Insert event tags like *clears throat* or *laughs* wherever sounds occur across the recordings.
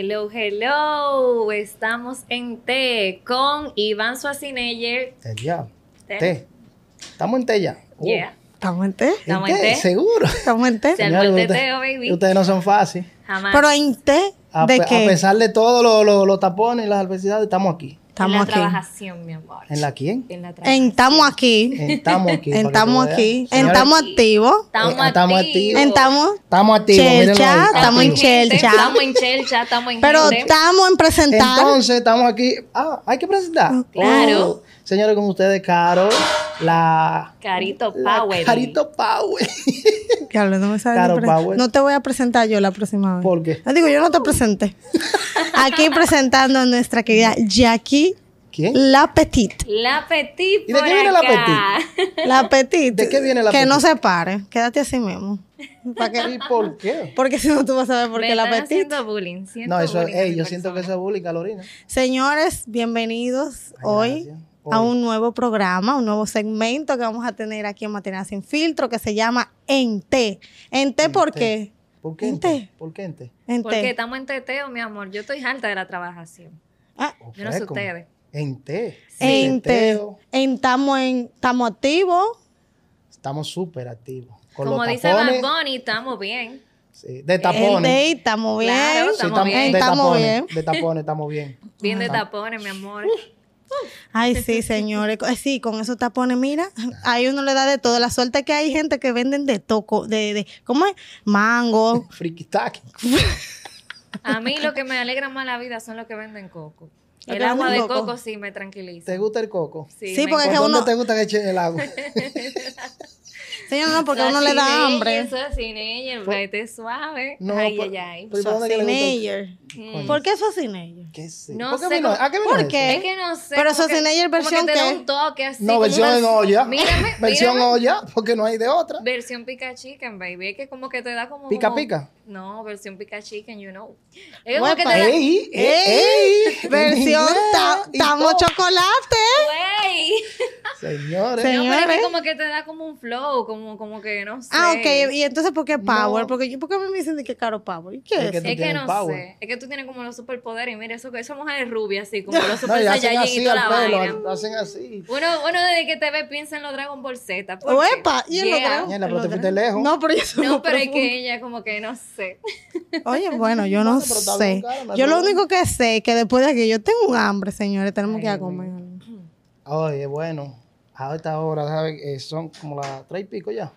Hello, hello. Estamos en T con Iván diablo. Té. Té. Estamos en té ya. Uh, Yeah. ¿Estamos en té? ¿Estamos en té? Seguro. ¿Estamos en té? Se armó el Señores, teteo, ustedes- baby. Ustedes no son fáciles. Jamás. Pero en té, A, ¿de a qué? pesar de todos los los- los tapones y las adversidades, estamos aquí. En la Estamos aquí. trabajación, mi amor. ¿En la quién? En la trabajación. estamos aquí. Estamos aquí. estamos aquí. Señores, estamos activos. Estamos, Eh, estamos activos. estamos. Estamos activos. estamos en chelcha. Estamos en chelcha, estamos en Pero estamos en presentar. Entonces, estamos aquí. Ah, hay que presentar. Claro. Oh, señores, con ustedes, Caro, la. Carito la Power. Carito Power. *laughs* Diablo, no me sabes Caro Power. No te voy a presentar yo la próxima vez. ¿Por qué? No digo, yo no te presenté. *laughs* Aquí presentando a nuestra querida Jackie ¿Quién? La Petite. La Petit ¿Y de qué viene la acá. La Petite. ¿De qué viene la Que no se pare. Quédate así mismo. ¿Para qué? *laughs* ¿Y por qué? Porque si no, tú vas a ver por qué La Petite. haciendo bullying. siento No, eso, bullying a ey, mi yo siento que eso es bullying, Carolina. Señores, bienvenidos Ay, hoy gracias. A un nuevo programa, un nuevo segmento que vamos a tener aquí en Material Sin Filtro que se llama En Té. ¿En Té por té. qué? ¿Por qué? En en té. té? ¿Por qué en té? En Porque Té. estamos en teteo, mi amor. Yo estoy harta de la trabajación. Ah, Yo no sé ustedes. En té. en Té. Teteo. En Estamos en- estamos activos. Estamos súper activos. Como dice Bad. Bunny, estamos bien. sí, de tapones. Estamos bien. Claro, Sí, estamos bien. de Estamos tapones. bien. De tapones, estamos bien. Bien de tapones, mi amor. Ay, sí, *laughs* señores. Sí, con esos tapones, mira, ahí uno le da de todo. La suerte es que hay gente que venden de toco, de, de ¿cómo es? Mango. *laughs* Friki tac. A mí lo que me alegra más la vida son los que venden coco. ¿Los El agua de coco? coco sí me tranquiliza. ¿Te gusta el coco? Sí, porque es ¿Por que uno- te gusta que echen el agua? *laughs* Señor, no, porque a uno le da hambre. Eso es teenager, vete suave. No, ay, por- ay, ay. ¿por que. ¿Por qué Schwarzenegger? ¿Qué sé? No ¿Por qué sé vino? cómo- ¿A qué vino ¿Por eso? qué? Es que no sé. Pero que- como que versión te da qué? un toque así. No, versión en olla. Mírame, *laughs* Versión olla, porque no hay de otra. Versión pica chicken, baby. Es que como que te da como. ¿Pica, pica? No, versión pica chicken, you know. Es como que te da. ¡Ey! ¡Ey! ey. *laughs* Versión ta- y tamo chocolate. Güey. Señores. No, pero es que como que te da como un flow, como, como que no sé. Ah, ok. ¿Y entonces por qué Power? No. Porque yo, ¿por qué a mí me dicen de que caro Power? ¿Y qué Es es? que Es no power. sé. Es que tú tienes como los superpoderes. Mira, eso, esa mujer es rubia, así, como los No, super y hacen Saiyajin y así toda la pelo, vaina. hacen así. Uno, uno desde que te ve piensa en los Dragon Ball Z. y en los Yeah. Los Dragon- lejos. No, pero yo soy No, pero es que ella como que no sé. Oye, *laughs* bueno, yo no sé. cara, Yo lo único que sé es que después de aquí yo tengo un hambre, señores, tenemos que ir a comer. Oye, bueno, a esta hora, ¿sabes? Eh, son como las tres y pico ya.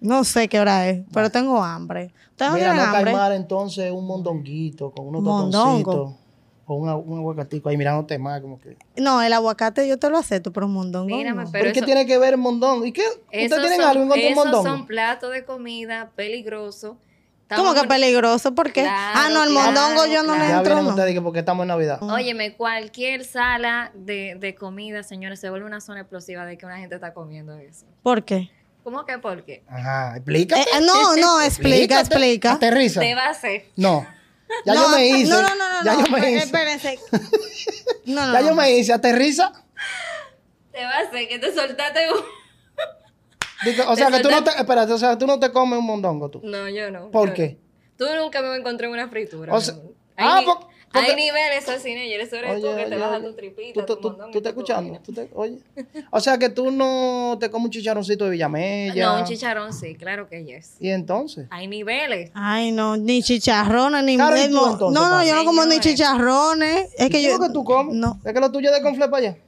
No sé qué hora es, pero tengo hambre. ¿Ustedes no Mira, no hambre? caimar entonces un mondonguito con unos Mondongo. totoncitos. Con una- un aguacatico ahí mirándote más, como que. No, el aguacate yo te lo acepto, pero un mondongo Mírame, no. pero ¿Por qué eso- tiene que ver el mondongo? ¿Y qué? ¿Ustedes tienen son- algo en contra del esos mondongo? son platos de comida peligrosos. ¿Cómo que peligroso? ¿Por qué? Claro, ah, no, el claro, mondongo yo no claro. le Ya entro, no. ustedes que porque estamos en Navidad. Óyeme, cualquier sala de, de comida, señores, se vuelve una zona explosiva de que una gente está comiendo eso. ¿Por qué? ¿Cómo que por qué? Ajá, explícate. Eh, eh, no, no, explica, Explícate. explica. Aterriza. Te va a hacer. No. Ya no, yo me hice. No, no, no, no. Ya no, yo me hice. Espérense. *laughs* No, no. Ya no. yo me hice. Aterriza. Te va a hacer que te soltaste un... O sea, que tú no te. Espérate, o sea, tú no te comes un mondongo tú. No, yo no. ¿Por yo qué? no. Tú nunca me encontré en una fritura. O sea- ah, hay, ni- po- porque- hay niveles así, ¿no? Y eso eres tú que te oye, bajas oye. tu tripita, ¿Tú, tu escuchando? vaina. ¿Tú te- oye. O sea, que tú no te comes un chicharroncito de Villamella. No, un chicharrón sí, claro que yes. Y entonces. Hay niveles. Ay, no, ni chicharrones, ni Claro, ¿y tú no, entonces, no, no, yo no como ni chicharrones. Es que ¿Qué yo. es lo que tú comes? No, ¿Es que lo tuyo es de confle para allá?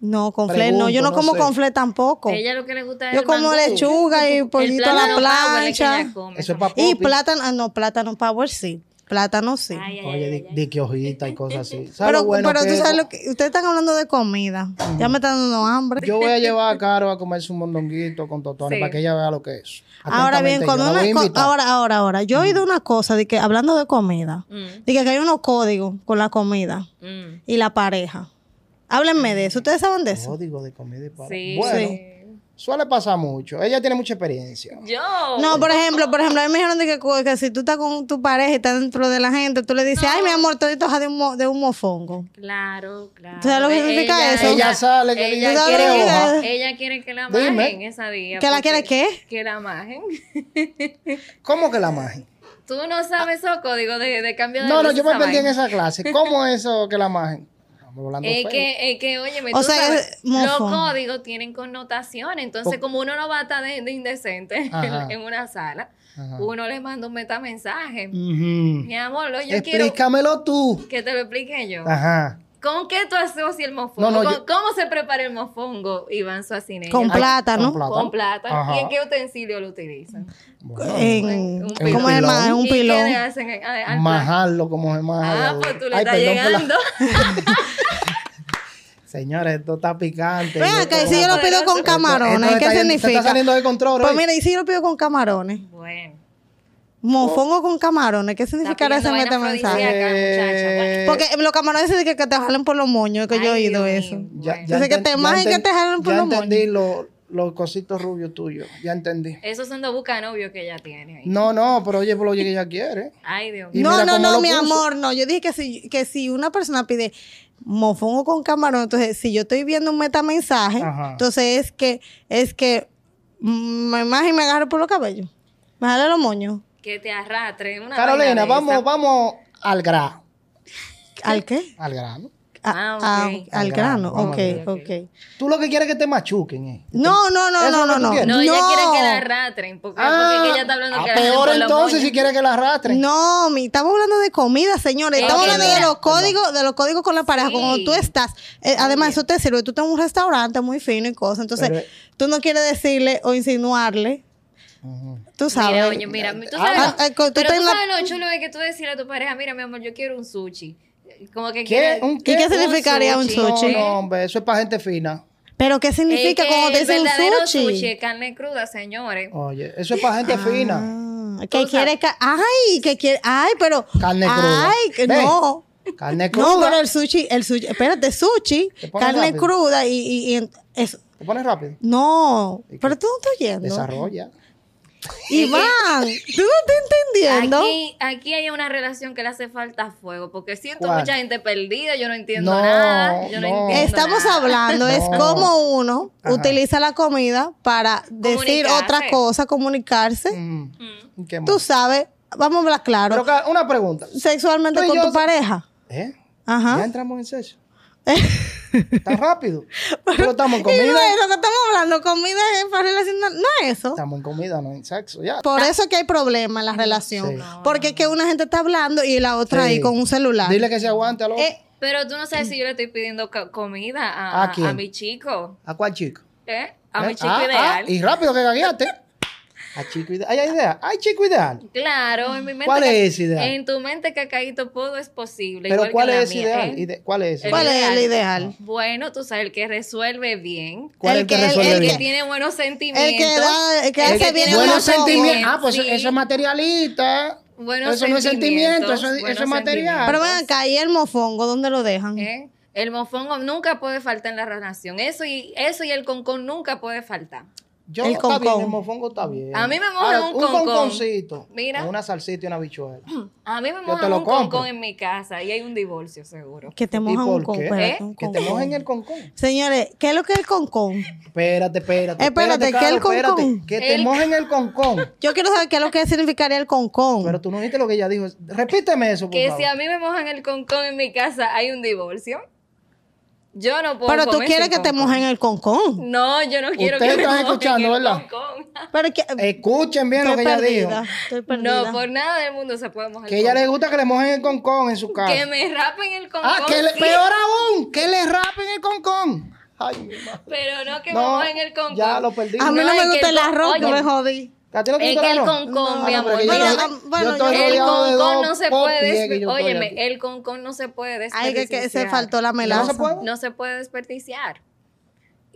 No, con fle, no, yo no como sé. con fle tampoco. Ella lo que le gusta es Yo el como mangú. lechuga y pollito a la es que plancha. come. Eso es para Y plátano, ah, no, plátano power sí. Plátano sí. Ay, ay, Oye, ay, di, di que hojita y cosas así. *laughs* ¿Sabes pero bueno pero que tú es? sabes lo que. Ustedes están hablando de comida. Ya me están dando hambre. Yo voy a *laughs* llevar a Caro a comerse un mondonguito con totones Sí. para que ella vea lo que es. Ahora bien, la una, co- ahora, ahora, ahora, yo he oído una cosa de que hablando de comida, Mm, de que hay unos códigos con la comida mm. y la pareja. Háblenme de eso. ¿Ustedes saben de eso? Código de comida y para. Sí. Bueno, sí. suele pasar mucho. Ella tiene mucha experiencia. Yo. No, por ejemplo, por ejemplo, a mí me dijeron de que, si tú estás con tu pareja y estás dentro de la gente, tú le dices, ay, mi amor, todo esto es de un, mo- de un mofongo. Claro, claro. ¿Tú sabes lo que significa eso? Ella sale que ella dice, quiere, ella quiere que la Dime. majen esa día. ¿Que la quiere qué? Que la majen. *laughs* ¿Cómo que la magia? Tú no sabes esos códigos de, de cambio de No, no, yo me perdí en esa clase. ¿Cómo es *laughs* eso que la magen? Estamos hablando Es feo. que, es que, oye, tú sea, sabes, los códigos tienen connotaciones. Entonces, como uno no va a estar de, de indecente *laughs* en, Ajá. en una sala, Ajá. uno le manda un metamensaje. Ujú. Mi amor, lo- yo quiero Explícamelo tú. que te lo explique yo. Ajá. ¿Con qué tú asocias el mofongo? No, no, ¿Con- yo- ¿Cómo se prepara el mofongo, Iván Suacineño? Con plátano. con plátano. Ajá. ¿Y en qué utensilio lo utilizan? Bueno, En, Un ¿Cómo es pilón. más? En un ¿Y qué le pilón. hacen al- al plato? majarlo como se maja. Ah, pues tú le Ay, estás la- llegando. *laughs* Señores, esto está picante. Y esto- si yo lo pido con camarones, ¿qué significa? Está saliendo de control. Pues mira, y si yo lo pido con camarones. Bueno. Mofongo con camarones, ¿qué significará ese muchacha. Bueno. Porque los camarones dicen que, que te jalen por los moños, que yo he oído Dios eso. Ya, Dice que te ya majen que te jalan por Ya los entendí los los cositos rubios tuyos. Ya entendí. Esos son dos bucanovios que ella tiene ahí. No, no, pero oye, por lo que ella quiere. Ay, Dios mío. No, no, no, lo mi puso. amor, no. Yo dije que si, que si una persona pide mofongo con camarón, entonces si yo estoy viendo un metamensaje, Ajá. entonces es que, es que mm, me maje y me agarre por los cabellos. Me jale los moños. Que te arrastre. Una Carolina, vamos, esa. vamos al grano. ¿Al qué? Al grano. Ah, A- ok. a- al Al grano, grano, vamos ok, a ver. ok. Tú lo que quieres es que te machuquen, ¿eh? No, no, no, ¿Eso no, no, no. No, ella No. quiere que la arrastren. Porque, porque es que ella está hablando ah, que la arrastren peor entonces si quiere que la arrastren. No, mi, estamos hablando de comida, señores. Es Estamos hablando de los códigos, de los códigos con la pareja. Sí. Cuando tú estás, eh, además eso te sirve. Tú estás en un restaurante muy fino y cosas. Entonces, Pero- tú no quieres decirle o insinuarle. Tú sabes. Mira, oye, mira, tú sabes, ah, ah, tú pero estás tú en la- sabes lo chulo de que tú decirle a tu pareja, mira, mi amor, yo quiero un sushi. Como que ¿Qué? quiere... ¿Un ¿Y qué qué? significaría un sushi. sushi? No, no, hombre, eso es para gente fina. Pero ¿qué significa cuando te dicen verdadero sushi? es carne cruda, señores. Oye, eso es para gente fina. Ah, Tú que quiere, ca- ay, que quiere, ay, pero, Carne cruda. ay, no, Carne cruda. no, pero el sushi, el sushi, espérate, sushi, carne rápido. cruda y, y, ¿Te pones rápido? no, pero tú no estás oyendo, Desarrolla. Iván, tú no estás entendiendo, Aquí, aquí hay una relación que le hace falta fuego, porque siento ¿Cuál? mucha gente perdida, yo no entiendo No, nada, yo no, no. entiendo estamos nada. hablando, es como uno Ajá. utiliza la comida para decir otra cosa, comunicarse, Mm. ¿Qué más? tú sabes, vamos a hablar claro, Pero una pregunta. sexualmente con yo- tu pareja, ¿Eh? Ajá. Ya entramos en sexo. *laughs* Tan rápido. *laughs* Pero estamos en Y comida. bueno, que estamos hablando, comida para relacionar, no es eso. Estamos en comida, no en sexo. Ya. Por eso es que hay problemas en la relación. Sí. Porque es que una gente está hablando y la otra Sí. ahí con un celular. Dile que se aguante a, Eh, Pero tú no sabes si yo le estoy pidiendo co- comida a, ¿A mi chico, ¿A cuál chico? ¿eh? A ¿Eh? mi chico Ah, ideal. ah, y rápido que gagueaste. A chico ideal. ¿Hay idea? ¿Hay chico ideal? Claro, en mi mente. ¿Cuál es ese ideal? En tu mente, cacaíto, todo es posible. Pero igual ¿cuál que la es ese mía, ideal? ¿eh? Ide- ¿Cuál es ese? El ¿Cuál es el ideal. ideal? Bueno, tú sabes, el que resuelve bien, ¿Cuál es el el que el- resuelve el el que tiene buenos sentimientos. El que da, el que El hace que bien el Buenos sentimientos. Ah, pues eso, Sí. eso es materialista. Buenos eso no es sentimiento, eso es material. Pero ven acá, ¿y el mofongo dónde lo dejan? ¿eh? El mofongo nunca puede faltar en la relación. Eso y, eso y el concón nunca puede faltar. Yo, El está bien, concón. el mofongo está bien. A mí me mojan Ahora, un un concón. conconcito. Mira. Con una salsita y una bichuela. A mí me mojan un compro. concón en mi casa y hay un divorcio seguro. Que te ¿Y mojan un concón. ¿Eh? Que te mojen el concón. Señores, ¿qué es lo que es el concón? Espérate, espérate. Espérate, ¿qué Carlos, el concón? espérate. Que te El- mojen el concón. *laughs* Yo quiero saber qué es lo que significaría el concón. Pero tú no viste lo que ella dijo. Repíteme eso, por Que favor. si a mí me mojan el concón en mi casa, hay un divorcio. Yo no puedo Pero tú quieres que te mojen el concón. No, yo no quiero Ustedes que me están mojen escuchando, el ¿verdad? concón. *laughs* Pero que, *laughs* Escuchen bien lo que ella dijo. estoy perdida. No, por nada del mundo se puede mojar Que el ella le gusta que le mojen el concón en su casa. Que me rapen el concón. ah, que le, sí, peor aún, que le rapen el concón. Ay, mi madre. Pero no que No, me mojen el concón. ya lo perdí. A mí no, No, me que gusta el el con- arroz, que oye, me jodí. ¿A ti no te Es gusta que el concón, No, mi no, amor. Bueno, yo- bueno, yo El concón no se puede Óyeme, el concón no se puede Ay, desperdiciar. que, que se faltó la ¿No melaza. se puede? No se puede desperdiciar.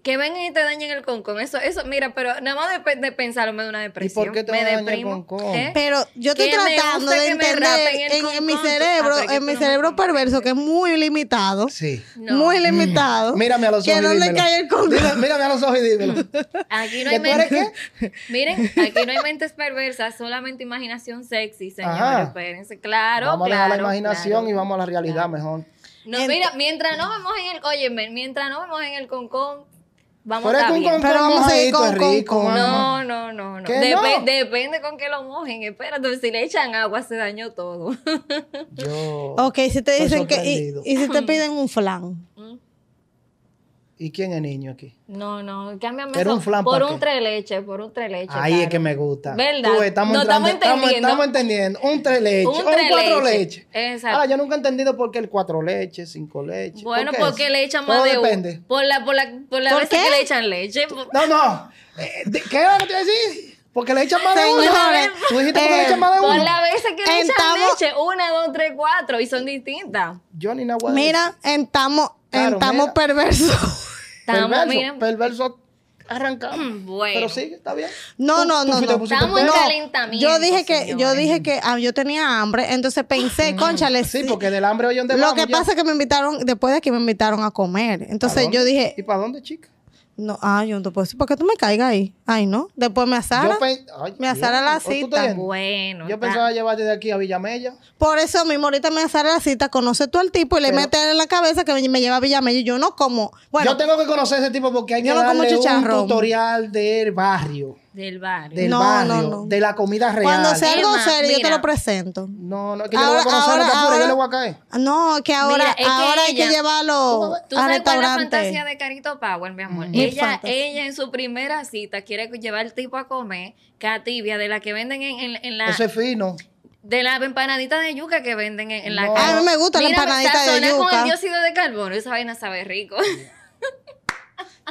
Que vengan y te dañen el concón. Eso, eso, mira, pero nada más de, de pensarlo me da una depresión. por qué te me a dañar el deprimo. concón? ¿Eh? Pero yo estoy Que tratando de que entender en, en mi cerebro, Ah, que en mi no cerebro perverso, que es muy limitado, Sí. No. muy limitado. Mírame a los que ojos y dónde dímelo. cae el concón. Mírame a los ojos y dímelo. *laughs* Aquí no ¿Que hay mentes. *laughs* Miren, aquí no hay mentes perversas, solamente imaginación sexy, señores. Ajá. Espérense. Claro, vamos a claro. dejar la imaginación claro. y vamos a la realidad mejor. No, mira, mientras no vemos en el, óyeme, mientras no vemos en el concón, vamos Pero a es estar que bien. Pero vamos a seguir mojadito con rico. No, no, no, no. Depende con qué lo mojen. Espérate, si le echan agua se dañó todo. Yo. Ok, si te dicen que. Y si te *laughs* piden un flan. ¿Y quién es niño aquí? No, no, cámbiame Pero eso un flan, por ¿pa' un tres leche, por un tres leche. Ahí es que me gusta. ¿Verdad? Tú ves, estamos No entrando- estamos entendiendo. Estamos entendiendo. Un tres leches. Un o un tres cuatro leche. leches. Exacto. Ahora, yo nunca he entendido por qué el cuatro leches, cinco leches. Bueno, ¿Por qué porque eso? le echan Todo más de uno. depende. Por la, por la, por la ¿Por veces qué? que le echan leche. por- No, no. Eh, de- ¿Qué era lo que te iba a decir? Porque le echan más de uno. Señores, Tú dijiste porque le eh, echan más de Por uno. las veces que le echan leche. Una, dos, tres, cuatro. Y son distintas. Yo ni nada voy a Mira, estamos, Claro, estamos mira. perverso, miren. perverso arrancado. *clears throat* Bueno. Pero sí, está bien. No, no, no, no. Estamos en calentamiento. Yo dije que, yo dije que ah, yo tenía hambre, entonces pensé, conchale, Sí, sí. porque del hambre hoy donde Lo vamos que ya. pasa es que me invitaron, después de que me invitaron a comer. ¿Para Entonces yo dije, ¿Y para dónde, chica? No, ah, yo no te puedo decir, ¿por qué tú me caigas ahí? Ay, no. Después me asara. Pen- Ay, Me asara la ¿O tú estás cita. Bueno. Yo está- pensaba llevarte de aquí a Villamella. Por eso mismo ahorita me asara la cita, conoce tú al tipo y le Pero- metes en la cabeza que me, lleva a Villamella y yo no como. Bueno, yo tengo que conocer a ese tipo porque hay que yo no como darle un tutorial del barrio. Del barrio. Del No, barrio. no, no. De la comida real. cuando sea algo serio yo te lo presento. No, no, es que yo Ahora- no voy a conocer ahora- ahora- yo le voy a caer. No, que ahora, Mira, es que ahora hay que ella- llevarlo ¿Tú a sabes cuál es la restaurante. fantasía de Carito Power, mi amor? Mi Ella, ella en su primera cita quiere llevar al tipo a comer catibia de la que venden en, en- en la Eso es fino. de la empanadita de yuca que venden en, en la No. A mí me gusta la Mira, empanadita de sazona con yuca. el dióxido de carbono, esa vaina sabe rico.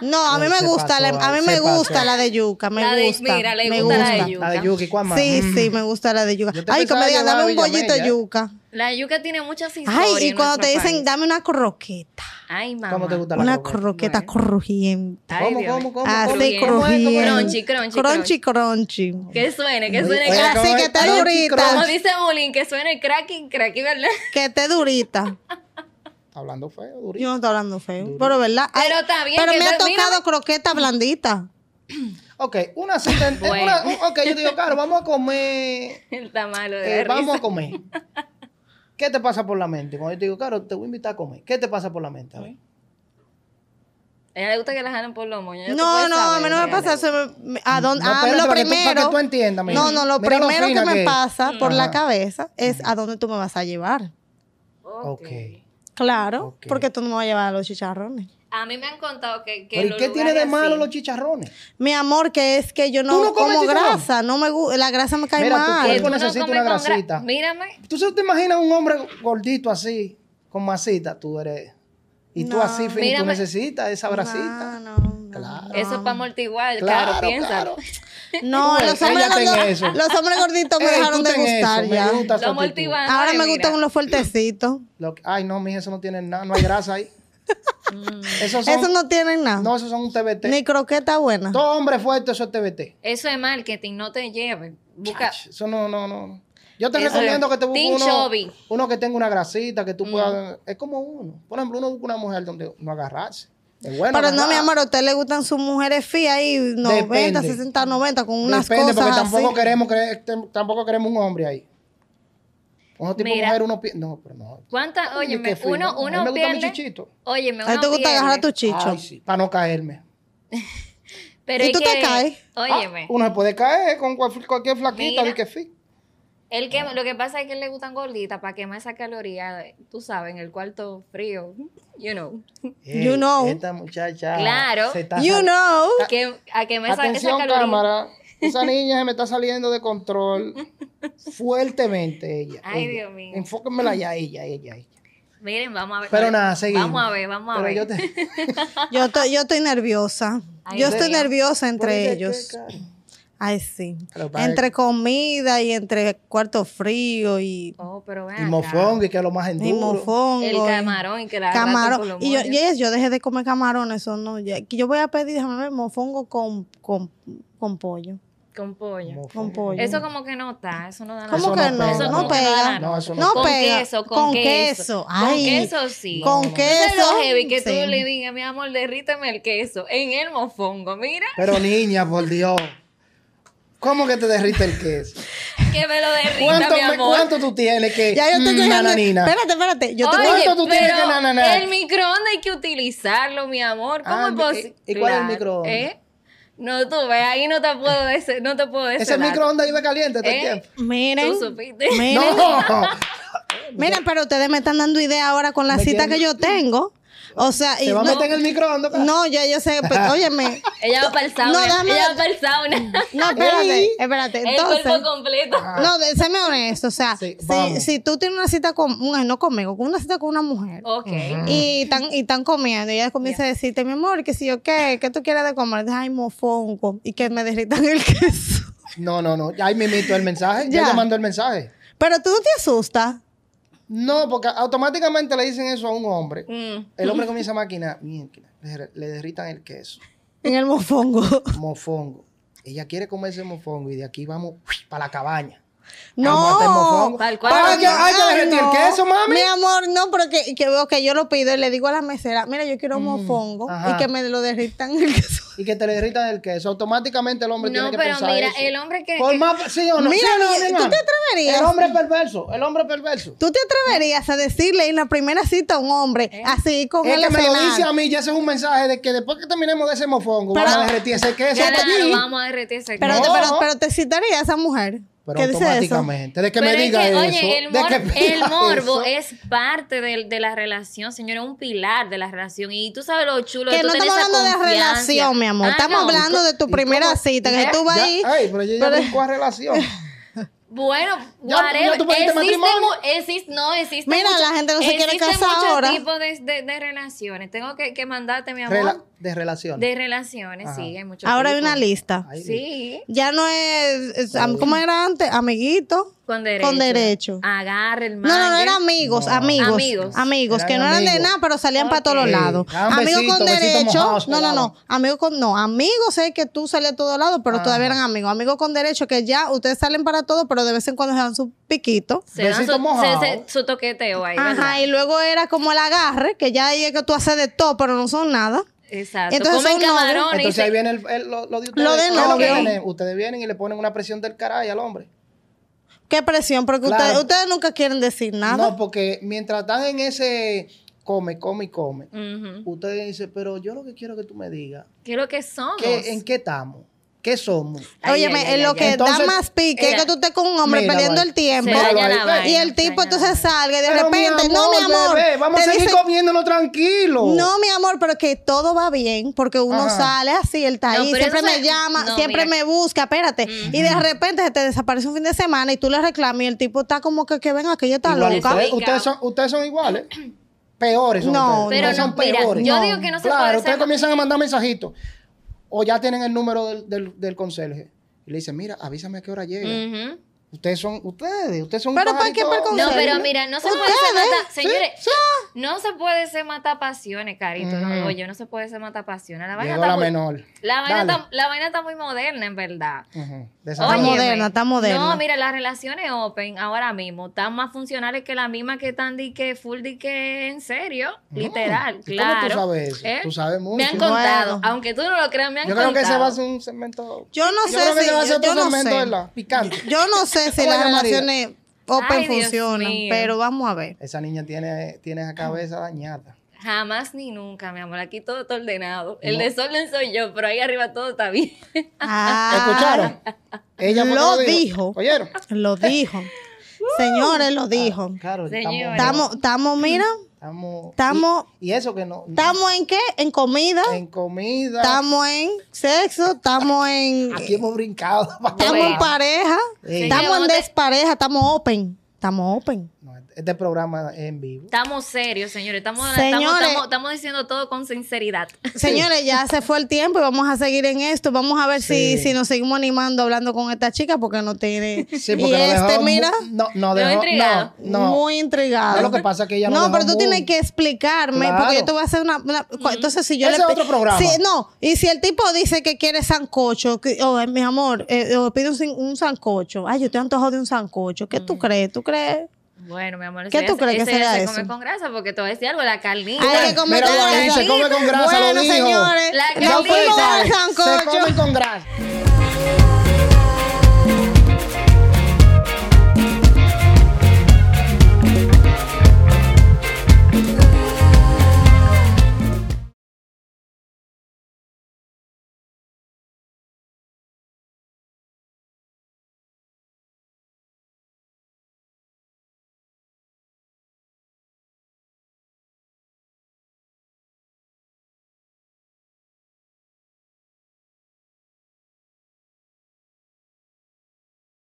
No, a mí Eh, me gusta, la, a mí me pasó. gusta la de yuca, me La de- gusta. mira, le me gusta la gusta. de yuca. La de ¿cuál más? Sí, Mm. sí, me gusta la de yuca. Te Ay, que me digan, dame un pollito de yuca. La yuca tiene muchas historias. Ay, y cuando te dicen, país. dame una croqueta. Ay, mamá. ¿Cómo te gusta la Una croqueta? crujiente. Ay, ¿Cómo, cómo, cómo? Así crujiente. Crunchy, crunchy, Crunchy, crunchy. Que suene, que suene Oye. Así ¿cómo que Crunchy, durita. Como dice Bulín, que suene cracky, cracky, ¿verdad? Que esté durita. *laughs* Hablando feo, durito. Yo no estoy hablando feo. Pero verdad. Ay, Pero está bien, Pero que me ha te- mira- tocado croqueta blandita. Ok, una cita. en- Bueno. una- un- ok, yo te digo, claro, vamos a comer. *laughs* Está malo de eh, vamos a comer. ¿Qué te pasa por la mente? Cuando yo te digo, claro, te voy a invitar a comer. ¿Qué te pasa por la mente? A ver. A ella le gusta que la jalan por los moños. No, no, a mí no me pasa eso. me- ¿A dónde? No, ah, lo para que tú- para primero. que tú entiendas, mira. no, no, lo Mira lo primero que me pasa por la cabeza es a dónde tú me vas a llevar. Ok. Claro, porque tú no me vas a llevar a los chicharrones. A mí me han contado que. que ¿Pero y qué tiene de malo así- los chicharrones? Mi amor, que es que yo no, ¿Tú no comes como grasa, no me gusta, la grasa me cae Mira, tu mal. Que cuerpo tú no necesita comes una con gra- grasita. Mírame. ¿Tú se te imaginas un hombre gordito así, con masita? Tú eres... Y tú No. así, fin, tú necesitas esa grasita. No, no, no. Claro. Eso es para amortiguar, Claro, claro, piénsalo. claro. No, los hombres, eso. los hombres gorditos me Ey, dejaron de gustar eso, ya. Me gusta Lo. Ahora me mira. gustan los fuertecitos. Lo que- Ay, no, mija, eso no tiene nada, no hay grasa ahí. Esos son, Esos no tienen nada. no, esos son un TBT. Ni croqueta buena. Todo hombre fuerte, eso es TBT. Eso es marketing, no te lleves. Busca. Chach, Eso no, no, no. no. Yo te Eso recomiendo es que te busques uno, uno que tenga una grasita, que tú Mm. puedas... Es como uno. Por ejemplo, uno busca una mujer donde no agarrarse. Bueno Pero no, mi amor, a usted le gustan sus mujeres fías ahí, 90, Depende. 60, 90, con unas Depende, cosas porque tampoco así. queremos, cre- tem- tampoco queremos un hombre ahí. Uno tipo Mira. mujer, uno... pi- No, pero no. ¿Cuántas? Ay, Óyeme, uno, A uno me gusta mi pierde. chichito. Óyeme, A ti te gusta pierde. agarrar tu chicho. Ay, sí, para no caerme. *laughs* Pero ¿Y es tú te que- caes? Óyeme. Ah, uno se puede caer con cual- cualquier flaquita Mira. de que fi. El que, lo que pasa es que le gustan gorditas para quemar esa caloría, tú sabes, en el cuarto frío. You know. You know. Esta muchacha. Claro. se está You know. Que, a esa, esa Atención, caloría. cámara. Esa niña se me está saliendo de control fuertemente ella. Ay, ella. Dios mío. Enfóquenmela ya, ella, ella, ella. Miren, vamos a ver. Pero nada, seguimos. Vamos a ver, vamos a Pero ver. yo te- Yo estoy, yo estoy nerviosa. Ay, yo estoy nerviosa ¿Por entre ellos. qué? Ay, sí. Entre comida y entre cuarto frío y, Oh, pero ven Y mofongo, y que es lo más y enduro. mofongo. El y- camarón y que la Camarón. Y yo, yes, yo dejé de comer camarón, eso no. ya- que yo voy a pedir, déjame ver, mofongo con, con, con pollo. Con pollo. Mofongo. Con pollo. Eso como que no está, eso no da nada. ¿Cómo Eso que no no? pega. Eso No no da pega. No, eso no No con pega. queso, con, Con queso. queso. Con Ay. queso sí. Con Eso queso. es lo heavy que sí. tú le digas, mi amor, derríteme el queso en el mofongo, mira. Pero niña, por Dios. ¿Cómo que te derrite el queso? *laughs* que me lo derrita, ¿Cuánto, mi me- amor. ¿Cuánto tú tienes que Ya yo estoy mm, cogiendo- nananina? Espérate, espérate. Yo te Oye, ¿Cuánto tú tienes que na, na, na? El microondas hay que utilizarlo, mi amor. ¿Cómo Ah, es ¿y- posible? y cuál es el microondas? ¿Eh? No, tú ves, ahí no te puedo decir, no te puedo decir. Ese microondas iba caliente todo el ¿Eh? tiempo. Miren. Tú supiste. Miren. No. Miren, pero ustedes me están dando idea ahora con la Me cita quieren- que yo tengo. O sea, y ¿Te va a no, meter en el microondas? cara? no, ya yo sé, pero, óyeme. *laughs* Ella va para el sauna. No, dame- Ella va para el sauna. *laughs* No, espérate, espérate. el Entonces, cuerpo completo. no, de- séme honesto, o sea, Sí, si, si tú tienes una cita con, una- no conmigo, con una cita con una mujer. Ok. Y están, y están comiendo, y ella comienza a decirte, mi amor, que si yo qué, ¿qué tú quieres de comer? Ay, mofongo, y que me derritan el *laughs* queso. No, no, no. Ya ahí me emito el mensaje. Ya. Ya. le mando el mensaje. Pero tú no te asustas. No, porque automáticamente le dicen eso a un hombre. Mm. El hombre comienza a maquinar. Le, le derritan el queso. En el mofongo. Mofongo. Ella quiere comerse mofongo y de aquí vamos para la cabaña. No, mofongo. Tal cual. Ay, que- ay, que el no. queso, mami. Mi amor, no, porque que, ok, yo lo pido y le digo a la mesera, mira, yo quiero un mofongo Mm, ajá. y que me lo derritan el queso. Y que te le derritan el queso. Automáticamente el hombre No, tiene que pero pensar mira, eso. el hombre que- Por que- más, sí o no. Mira, sí o no, ¿tú te atreverías? El hombre perverso. El hombre perverso. ¿Tú te atreverías a decirle en la primera cita a un hombre así con El él que me lo dice a mí, ya ese es un mensaje de que después que terminemos de ese mofongo, Pero- vamos a derretir ese queso Claro, para allí. vamos a derretir ese Pero, No. te, pero, pero te excitaría esa mujer. Pero ¿Qué dice eso? automáticamente. De que Pero me es diga que, eso. oye, el, mor- el morbo eso. es parte de, la relación, señora, es un pilar de la relación. Y tú sabes lo chulo Que de no estamos hablando de relación, mi amor. Ah, estamos no. hablando de tu ¿Y primera cómo? cita, que tú vas ahí. Ay, pero yo ya Pero- a relación. *laughs* Bueno, Ya, whatever. ya tú pediste Existen matrimonio. mu- exist- no, existe Mira, mucho- la gente no se quiere existen casar muchos ahora. tipos de, de- de relaciones. Tengo que, que mandarte, mi amor. Rela- de relación. de relaciones, Ajá. sí, hay muchos Ahora hay una lista. Ay, Sí, Ya no es, es- ¿cómo era antes? Amiguito. con derecho. Con derecho. Agarre el No, no, no, eran amigos, No. amigos, Amigos. amigos. Que no eran de nada, pero salían para todos los lados. Amigos besito, con derecho. mojado No, no, no. Amigos con, no, amigos sé que tú salías a todos lados, pero todavía eran amigos. Amigos con derecho, que ya ustedes salen para todo, pero de vez en cuando se dan su piquito. Se dan su, se- se- su toqueteo ahí, ¿verdad? Ajá, y luego era como el agarre, que ya ahí es que tú haces de todo, pero no son nada. Exacto. Entonces Comen camarones. y Entonces se- ahí viene el, el- lo, lo de ustedes. Lo de ¿Qué es que novio. tienen? Ustedes vienen y le ponen una presión del caray al hombre. Qué presión, porque Claro. ustedes, ustedes nunca quieren decir nada. No, porque mientras están en ese come, come y come, ustedes dicen, pero yo lo que quiero que tú me digas, ¿Qué es lo que somos? ¿qué, ¿en qué estamos? ¿Qué somos? Óyeme, ay, ay, en lo ay, que da más pique es que tú estés con un hombre perdiendo el tiempo. Y el tipo entonces salga y de Pero, mi repente, no, mi amor. bebé, vamos a seguir dice- comiéndonos tranquilo. No, mi amor, pero que todo va bien porque uno Ajá. sale así, él está No, ahí, siempre me llama, no, siempre mira. me busca, espérate. Y de repente se te desaparece un fin de semana y tú le reclamas y el tipo está como que, que venga, que ella está Igual loca. ustedes, ustedes son, ustedes son iguales. Peores son No, ustedes. pero Ustedes no, son mira, peores. yo digo que no se claro, puede ustedes ser- comienzan a mandar mensajitos. O ya tienen el número del, del, del conserje. Y le dicen, mira, avísame a qué hora llega. Ustedes son, ustedes, ustedes son Pero ¿para qué para No, pero mira, no se puede Ustedes, ser mata, señores, sí. no se puede ser mata pasiones, carito. No, Ujú. oye, no se puede ser mata pasiones. La vaina Llegó está la muy, menor. La vaina, está, la vaina está muy moderna, en verdad. Está moderna, está moderna. No, mira, las relaciones open ahora mismo están más funcionales que las mismas que están di que full di que en serio, literal, ¿Y cómo tú claro. sabes eso? ¿Eh? Tú sabes mucho. Me han contado, Bueno. aunque tú no lo creas, me han Yo creo contado. que ese va a ser un segmento. Yo no yo sé creo que si- yo otro no segmento, sé. ¿verdad? Picante. Yo no sé *laughs* si ¿Cómo las relaciones open Ay, Dios funcionan, mío. pero vamos a ver. Esa niña tiene, tiene la cabeza dañada. Jamás ni nunca, mi amor. Aquí todo está ordenado. El No. desorden soy yo, pero ahí arriba todo está bien. Ah, ¿Escucharon? Ella lo dijo. ¿Oyeron? Lo dijo. *laughs* Señores, lo dijo. Claro, Señora. Estamos, estamos, mira, Estamos. Estamos- Y, y eso que no. estamos en qué? En comida, En comida. estamos en sexo, estamos en, Aquí hemos brincado. estamos en pareja, Sí. estamos en despareja, estamos open, estamos open. No, este programa es en vivo. Estamos serios, señores. Estamos, Señores. estamos, estamos, estamos diciendo todo con sinceridad. *laughs* Señores, ya se fue el tiempo y vamos a seguir en esto. Vamos a ver Sí. si, si nos seguimos animando hablando con esta chica porque no tiene. Sí, y porque lo este, dejó mira, No, no, dejó. intrigado. No, no. muy intrigado. No, lo que pasa es que ella No, dejó pero tú muy- tienes que explicarme Claro. porque yo te voy a hacer una. una- cu- Entonces, si yo Ese le. es otro programa. No, y si el tipo dice que quiere sancocho, que, oh, mi amor, eh, o pide un, sancocho. Ay, yo estoy antojado de un sancocho. ¿Qué tú crees? ¿Tú crees? Bueno, mi amor, ¿Qué ese tú crees que ese será se eso? come con grasa porque te voy a decir algo, la carnita. Hay que comer Míralo con ahí, grasa. se come con grasa, Bueno, lo dijo. señores, La carnita. fuimos al Se comen con grasa.